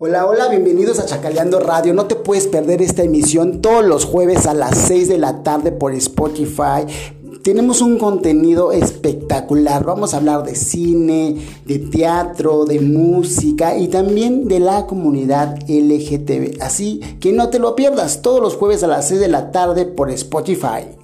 Hola, hola, bienvenidos a Chacaleando Radio. No te puedes perder esta emisión todos los jueves a las 6 de la tarde por Spotify. Tenemos un contenido espectacular. Vamos a hablar de cine, de teatro, de música y también de la comunidad LGTB. Así que no te lo pierdas todos los jueves a las 6 de la tarde por Spotify.